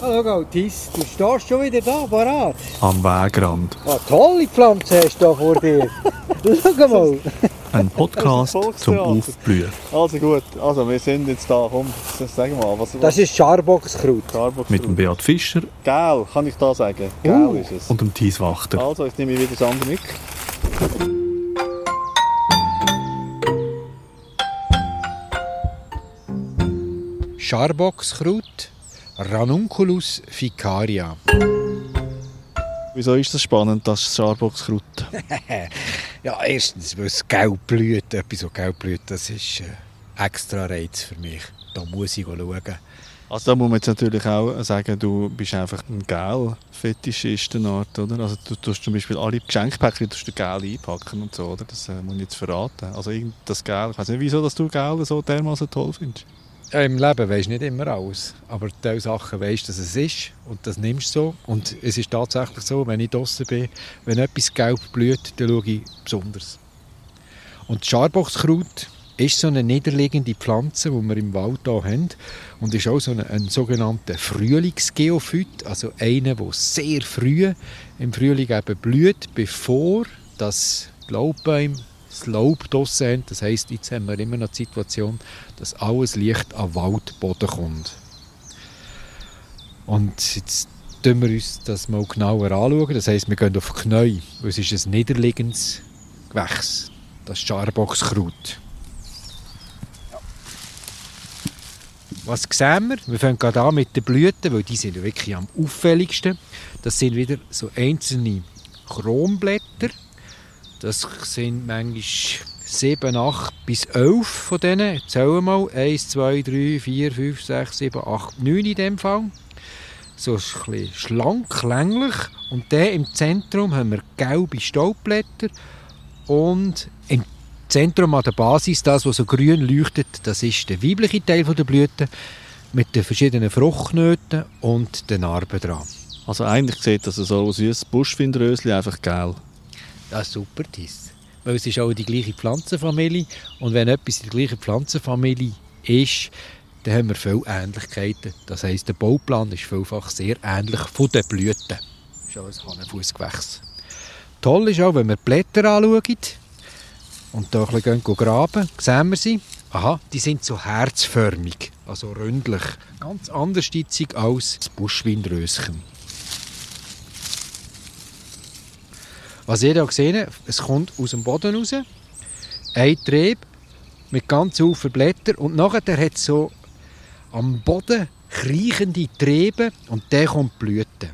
Hallo Gautis, du stehst schon wieder da, parat. Am Wegrand. Ah, tolle Pflanze hast du da vor dir. Schau mal. Ein Podcast Das ist ein zum. Aufblühen. Also gut, also wir sind jetzt da, komm, sag mal, was Das ist Scharboxkraut. Mit dem Beat Fischer Gel, kann ich da sagen? Gel Uh. ist es. und dem Thies Wachter. Also, ich nehme wieder das andere mit. Scharboxkraut, Ranunculus ficaria. Wieso ist das spannend, das Starbucks-Kraut? Ja, erstens, weil es gelb blüht. Etwas, so gelb blüht, das ist äh, extra Reiz für mich. Da muss ich schauen. Also da muss man jetzt natürlich auch sagen, du bist einfach ein Gel-Fetischist, eine Art, oder? Also du tust zum Beispiel alle Geschenkpäckchen tust du Gel einpacken und so, oder? Das äh, muss ich jetzt verraten. Also das Gel, ich weiß nicht, wieso dass du Gel so dermaßen toll findest. Im Leben weisst du nicht immer alles. Aber diese Sachen weisst dass es ist. Und das nimmst du so. Und es ist tatsächlich so, wenn ich draußen bin, wenn etwas gelb blüht, dann schaue ich besonders. Und Scharboxkraut ist so eine niederliegende Pflanze, die wir im Wald hier haben. Und ist auch so ein, ein sogenannter Frühlingsgeophyt. Also einer, der sehr früh im Frühling eben blüht, bevor das Laubbäume das Laub draussen haben. Das heisst, jetzt haben wir immer noch die Situation, dass alles Licht am Waldboden kommt. Und jetzt schauen wir uns das mal genauer anschauen. Das heisst, wir gehen auf Knie, es ist ein niederliegendes Gewächs. Das Scharboxkraut. Was sehen wir? Wir fangen gerade an mit den Blüten, weil die sind wirklich am auffälligsten. Das sind wieder so einzelne Kronblätter. Das sind manchmal 7, 8 bis 11 von denen. Zählen wir mal. 1, 2, 3, 4, 5, 6, 7, 8, 9 in dem Fall. So ein bisschen schlank, länglich. Und der im Zentrum haben wir gelbe Staubblätter. Und im Zentrum an der Basis, das, was so grün leuchtet, das ist der weibliche Teil der Blüte mit den verschiedenen Fruchtknoten und den Narben dran. Also eigentlich sieht das so aus wie ein Buschwindröschen, einfach gel. Das ist super, das. Weil es ist auch die gleiche Pflanzenfamilie. Und wenn etwas in der gleichen Pflanzenfamilie ist, dann haben wir viele Ähnlichkeiten. Das heisst, der Bauplan ist vielfach sehr ähnlich von den Blüten. Das ist auch ein Hahnenfussgewächs. Toll ist auch, wenn wir die Blätter anschauen und da ein bisschen graben, sehen wir sie. Aha, die sind so herzförmig, also ründlich. Ganz anders als das Buschwindröschen. Was ihr hier gesehen es kommt aus dem Boden raus. Ein Trieb mit ganz vielen Blättern und nachher hat es so am Boden kriechende Triebe und der kommt die Blüte.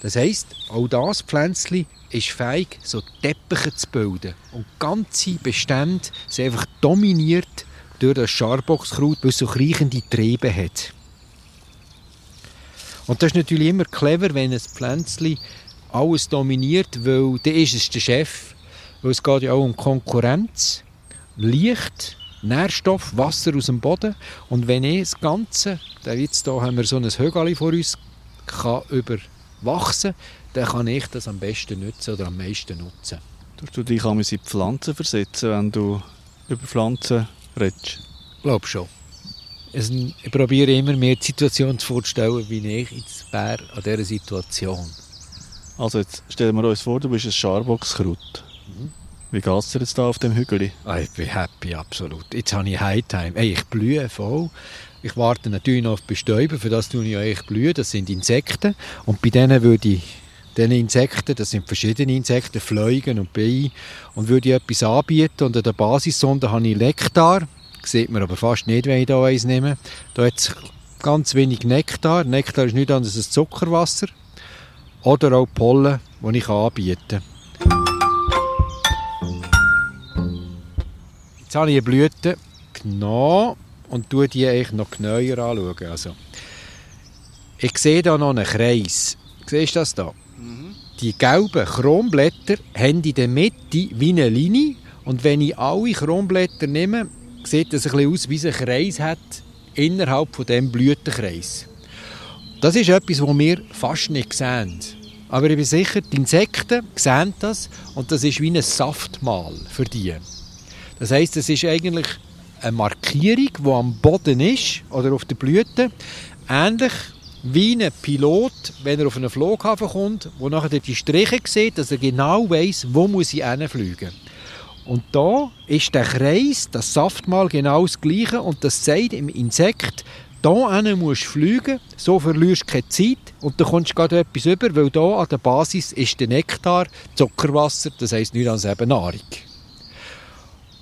Das heisst, auch das Pflänzchen ist fähig, so Teppiche zu bilden. Und ganze Bestände sind einfach dominiert durch das Scharboxkraut, weil es so kriechende Triebe hat. Und das ist natürlich immer clever, wenn ein Pflänzchen alles dominiert, weil dann ist es der Chef. Weil es geht ja auch um Konkurrenz, Licht, Nährstoff, Wasser aus dem Boden. Und wenn ich das Ganze, da jetzt da haben wir so ein Högali vor uns, kann überwachsen, dann kann ich das am besten nutzen oder am meisten nutzen. Du dich einmal in Pflanzen versetzen, wenn du über Pflanzen redest? Ich glaube schon. Also, ich probiere immer mir die Situation vorzustellen, wie ich jetzt wäre an dieser Situation. Also jetzt stellen wir uns vor, du bist ein Scharboxkraut. Wie geht es dir jetzt da auf dem Hügel? Ah, ich bin happy, absolut. Jetzt habe ich Hightime. Hey, ich blühe voll. Ich warte natürlich noch auf Bestäuber, für das tue ich ja eigentlich blühen. Das sind Insekten. Und bei denen würde ich, diesen Insekten, das sind verschiedene Insekten, Fliegen und Bienen, und würde ich etwas anbieten. Und an der Basissonde habe ich Nektar. Sieht man aber fast nicht, wenn ich da eins nehme. Da hat es ganz wenig Nektar. Nektar ist nichts anderes als Zuckerwasser. Oder auch Pollen, die ich anbieten kann. Jetzt habe ich eine Blüte genommen und schaue die eigentlich noch genauer anschauen. Also, ich sehe hier noch einen Kreis. Siehst du das da? Die gelben Kronblätter haben in der Mitte wie eine Linie. Und wenn ich alle Kronblätter nehme, sieht das ein bisschen aus, wie es einen Kreis hat innerhalb von dem Blütenkreis. Das ist etwas, was wir fast nicht sehen. Aber ich bin sicher, die Insekten sehen das und das ist wie ein Saftmahl für die. Das heisst, es ist eigentlich eine Markierung, die am Boden ist oder auf der Blüte, ähnlich wie ein Pilot, wenn er auf einen Flughafen kommt, wo nachher die Striche sieht, dass er genau weiß, wo muss ich hinfliegen. Und da ist der Kreis, das Saftmal genau das gleiche und das sagt im Insekt, da musst du fliegen, so verlierst du keine Zeit und dann kommst du gerade etwas über, weil da an der Basis ist der Nektar, Zuckerwasser, das heisst nichts als eben Nahrung.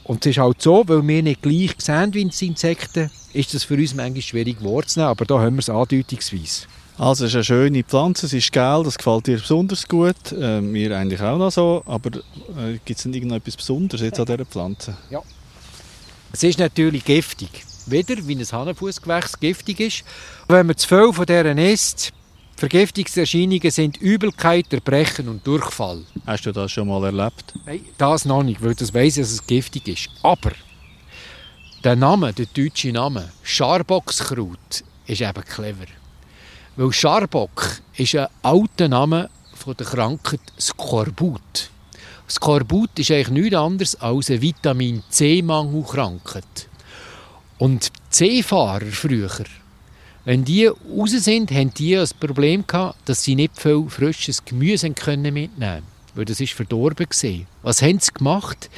Und es ist halt so, weil wir nicht gleich sehen wie Insekten, ist das für uns manchmal schwierig wahrzunehmen, aber da haben wir es andeutungsweise. Also es ist eine schöne Pflanze, es ist gel, das gefällt dir besonders gut, äh, mir eigentlich auch noch so, aber äh, gibt es denn irgendetwas Besonderes jetzt an dieser Pflanze? Es ist natürlich giftig. Wieder, wie ein Hanenfußgewächs giftig ist. Wenn man zu viel von deren isst, Vergiftungserscheinungen sind Übelkeit, Erbrechen und Durchfall. Hast du das schon mal erlebt? Nein, das noch nicht, weil das weiss ich, dass es giftig ist. Aber der Name, der deutsche Name, Scharbockskraut, ist eben clever. Weil Scharbock ist ein alter Name von der Krankheit Skorbut. Skorbut ist eigentlich nichts anderes als eine Vitamin C-Mangelkrankheit. Und C-Fahrer früher, wenn die raus sind, haben die das Problem gehabt, dass sie nicht viel frisches Gemüse können mitnehmen weil das ist verdorben gesehen. Was haben sie gemacht?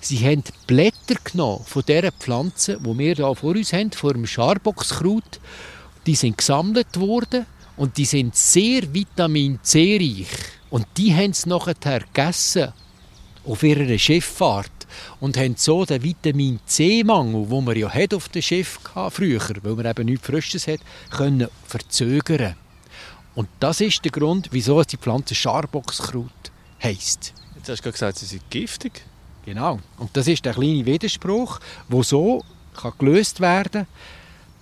Sie haben Blätter genommen von dieser Pflanze, die wir hier vor uns haben, vor dem Scharbockskraut. Die sind gesammelt worden und die sind sehr Vitamin C reich. Und die haben sie nachher gegessen auf ihrer Schifffahrt und haben so den Vitamin C-Mangel, den man ja hat auf dem Schiff hatte, früher, weil man eben nichts Frisches hat, können verzögern. Und das ist der Grund, wieso die Pflanze Scharbockskraut heisst. Jetzt hast du gerade gesagt, sie sind giftig. Genau. Und das ist der kleine Widerspruch, wo so kann gelöst werden kann.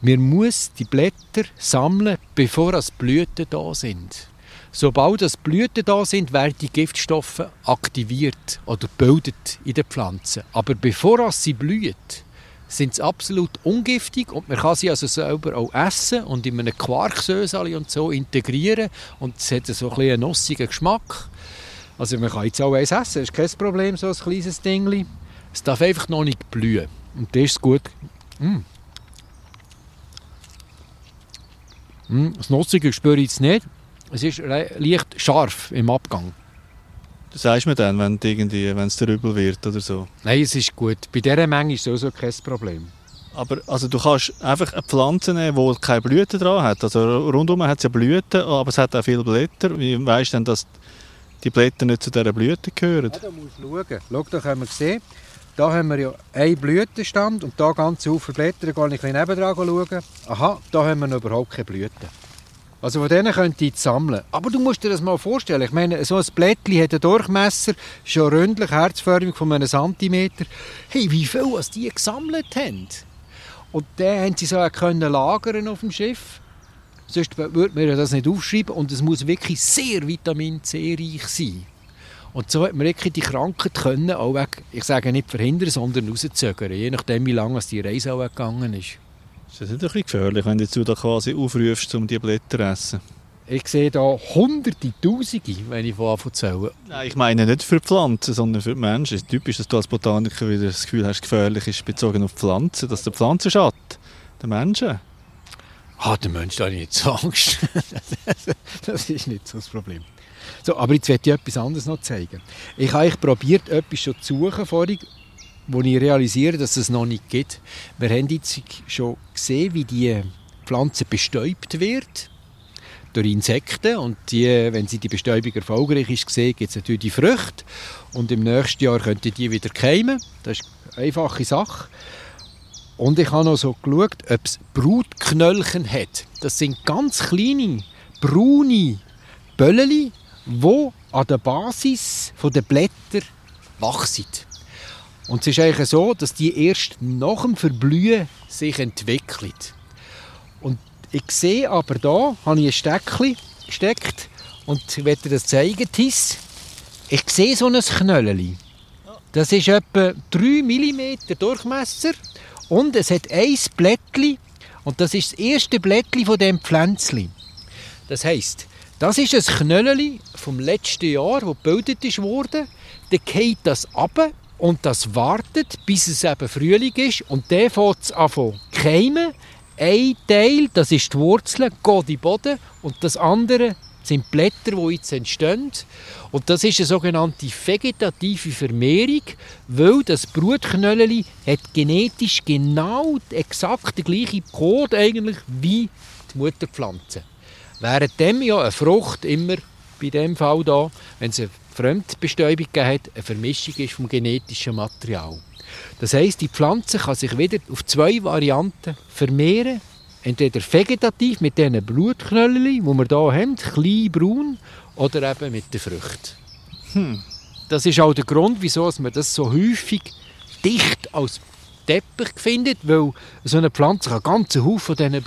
Man muss die Blätter sammeln, bevor as Blüten da sind. Sobald das Blüten da sind, werden die Giftstoffe aktiviert oder bildet in der Pflanze. Aber bevor sie blüht, sind sie absolut ungiftig und man kann sie also selber auch essen und in einem Quarksösali und so integrieren und es hat so ein einen nussigen Geschmack. Also man kann jetzt auch eins essen, das ist kein Problem, so ein kleines Ding. Es darf einfach noch nicht blühen. Und das ist gut. Mm. Mm, das Nussige spüre ich jetzt nicht. Es ist leicht scharf im Abgang. Das sagst du mir dann, wenn es dir übel wird oder so? Nein, es ist gut. Bei dieser Menge ist es sowieso kein Problem. Aber also du kannst einfach eine Pflanze nehmen, die keine Blüten dran hat. Also rundum hat es ja Blüten, aber es hat auch viele Blätter. Wie weißt du denn, dass die Blätter nicht zu dieser Blüte gehören? Ja, da musst du schauen. Schau, da können wir sehen. Da haben wir ja einen Blütenstand und da ganz viele Blätter. Da gehe ich ein bisschen nebendran schauen. Aha, da haben wir noch überhaupt keine Blüten. Also von denen könnt ihr sammeln. Aber du musst dir das mal vorstellen. Ich meine, so ein Blättchen hat einen Durchmesser, schon ründlich, herzförmig von einem Zentimeter. Hey, wie viel was die gesammelt haben. Und dann haben sie so können lagern auf dem Schiff. Sonst würde man das nicht aufschreiben. Und es muss wirklich sehr Vitamin C reich sein. Und so hat man wirklich die Krankheit können, auch weg, ich sage nicht verhindern, sondern rauszögern. Je nachdem, wie lange die Reise auch gegangen ist. Ist das nicht ein bisschen gefährlich, wenn du da quasi aufrufst, um die Blätter zu essen? Ich sehe da hunderte, tausende, wenn ich von Anfang zähle. Nein, ich meine nicht für die Pflanzen, sondern für die Menschen. Es ist typisch, dass du als Botaniker wieder das Gefühl hast, gefährlich ist bezogen auf Pflanzen, dass der Pflanzen schadet. Den Menschen. Ah, der Mensch, da habe ich nicht so Angst. das ist nicht so das Problem. So, aber jetzt werde ich etwas anderes noch zeigen. Ich habe probiert, etwas schon zu suchen vorhin, wo ich realisiere, dass es noch nicht gibt. Wir haben jetzt schon gesehen, wie die Pflanze bestäubt wird durch Insekten und die, wenn sie die Bestäubung erfolgreich ist, gibt es natürlich die Früchte und im nächsten Jahr könnten die wieder keimen. Das ist eine einfache Sache. Und ich habe noch so geschaut, ob es Brutknöllchen hat. Das sind ganz kleine, braune Böllchen, die an der Basis der Blätter wachsen. Und es ist eigentlich so, dass die erst nach dem Verblühen sich entwickeln. Und ich sehe aber da, habe ich ein Steckchen gesteckt und ich werde das zeigen, Tis. Ich sehe so ein Knöllchen. Das ist etwa 3 mm Durchmesser und es hat ein Blättchen und das ist das erste Blättchen von dem Pflänzchen. Das heißt, Das ist ein Knöllchen vom letzten Jahr, das gebildet wurde. Dann geht das ab und das wartet, bis es eben Frühling ist. Und dann fängt es an zu keimen. Ein Teil, das ist die Wurzel, geht in den Boden. Und das andere sind die Blätter, die jetzt entstehen. Und das ist eine sogenannte vegetative Vermehrung, weil das Brutknöllchen hat genetisch genau exakt den gleichen Code eigentlich wie die Mutterpflanze. Während dem ja eine Frucht immer bei dem Fall da, wenn es eine Fremdbestäubung gegeben hat, eine Vermischung ist vom genetischen Material. Das heißt, die Pflanze kann sich wieder auf zwei Varianten vermehren. Entweder vegetativ mit diesen Blutknöllchen, die wir hier haben, klein braun, oder eben mit den Früchten. Hm. Das ist auch der Grund, wieso man das so häufig dicht als Teppich findet, weil so eine Pflanze kann ganz Haufen von diesen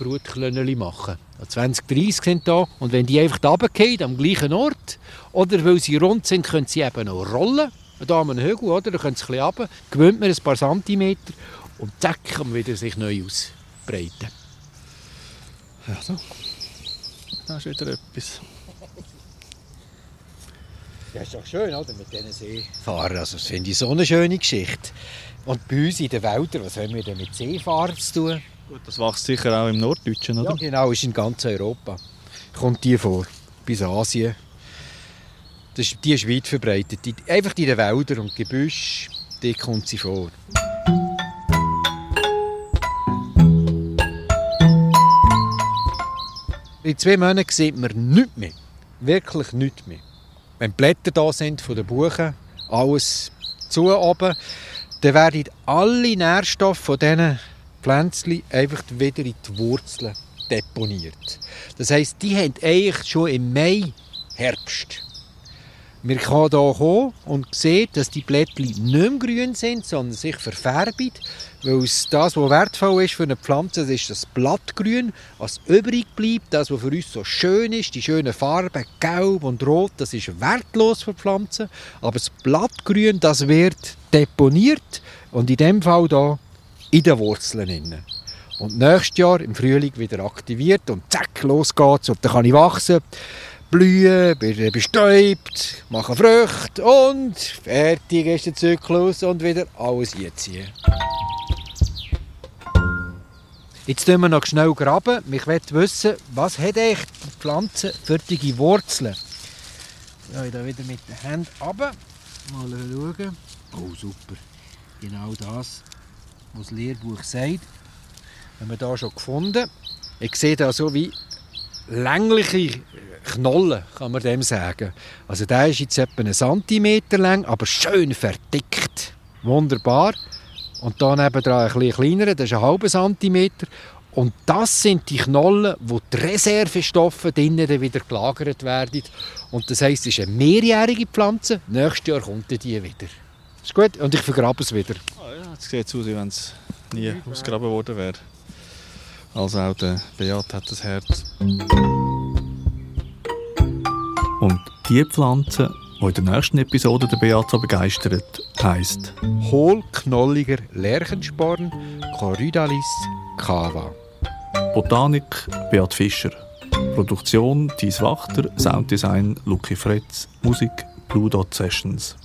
machen. 20, 30 sind da und wenn die einfach runterfallen, am gleichen Ort, oder weil sie rund sind, können sie eben auch rollen. Da haben wir einen Hügel, oder? da können sie ein bisschen runter, gewöhnt man ein paar Zentimeter und zack, kann wieder sich neu ausbreiten. Ja, so. Da ist wieder etwas. Ja, ist doch schön, oder? Mit diesen Seefahrern. Also, das finde ich so eine schöne Geschichte. Und bei uns in den Wäldern, was haben wir denn mit Seefahrern zu tun? Gut, das wächst sicher auch im Norddeutschen, oder? Ja, genau, ist in ganz Europa. Kommt die vor, bis Asien. Das ist, die ist weit verbreitet. Die, einfach in den Wäldern und Gebüsch, die kommt sie vor. In zwei Monaten sieht man nichts mehr. Wirklich nichts mehr. Wenn die Blätter da sind von den Buchen, alles zu oben, dann werden alle Nährstoffe von diesen Pflänzchen einfach wieder in die Wurzeln deponiert. Das heisst, die haben eigentlich schon im Mai Herbst. Wir können hier kommen und sehen, dass die Blättchen nicht mehr grün sind, sondern sich verfärben. Weil das, was wertvoll ist für eine Pflanze, ist das Blattgrün. Was übrig bleibt, das, was für uns so schön ist, die schönen Farben, gelb und rot, das ist wertlos für Pflanzen. Aber das Blattgrün, das wird deponiert und in dem Fall hier in den Wurzeln. Innen. Und nächstes Jahr im Frühling wieder aktiviert und zack, los geht's und dann kann ich wachsen blühen, werden bestäubt, machen Früchte und fertig ist der Zyklus und wieder alles einziehen. Jetzt tun wir noch schnell graben. Ich möchte wissen, was hat eigentlich die Pflanze für die Wurzeln? Ja, ich da wieder mit den Händen runter. Mal schauen. Oh, super. Genau das, was das Lehrbuch sagt. Haben wir da schon gefunden. Ich sehe da so wie längliche Knollen, kann man dem sagen. Also der ist jetzt etwa einen Zentimeter lang, aber schön verdickt. Wunderbar. Und da nebenan ein bisschen kleiner, das ist ein halber Zentimeter. Und das sind die Knollen, wo die Reservestoffe drinnen wieder gelagert werden. Und das heisst, es ist eine mehrjährige Pflanze. Nächstes Jahr kommt die wieder. Ist gut? Und ich vergrabe es wieder. Ah, ja, jetzt sieht es aus, wie wenn es nie ausgegraben worden wäre. Also auch der Beat hat das Herz. Und die Pflanze, die in der nächsten Episode der Beat so begeistert, heisst Hohlknolliger Lerchensporn Corydalis cava. Botanik Beat Fischer. Produktion Thies Wachter, Sounddesign Luki Fretz, Musik Blue Dot Sessions.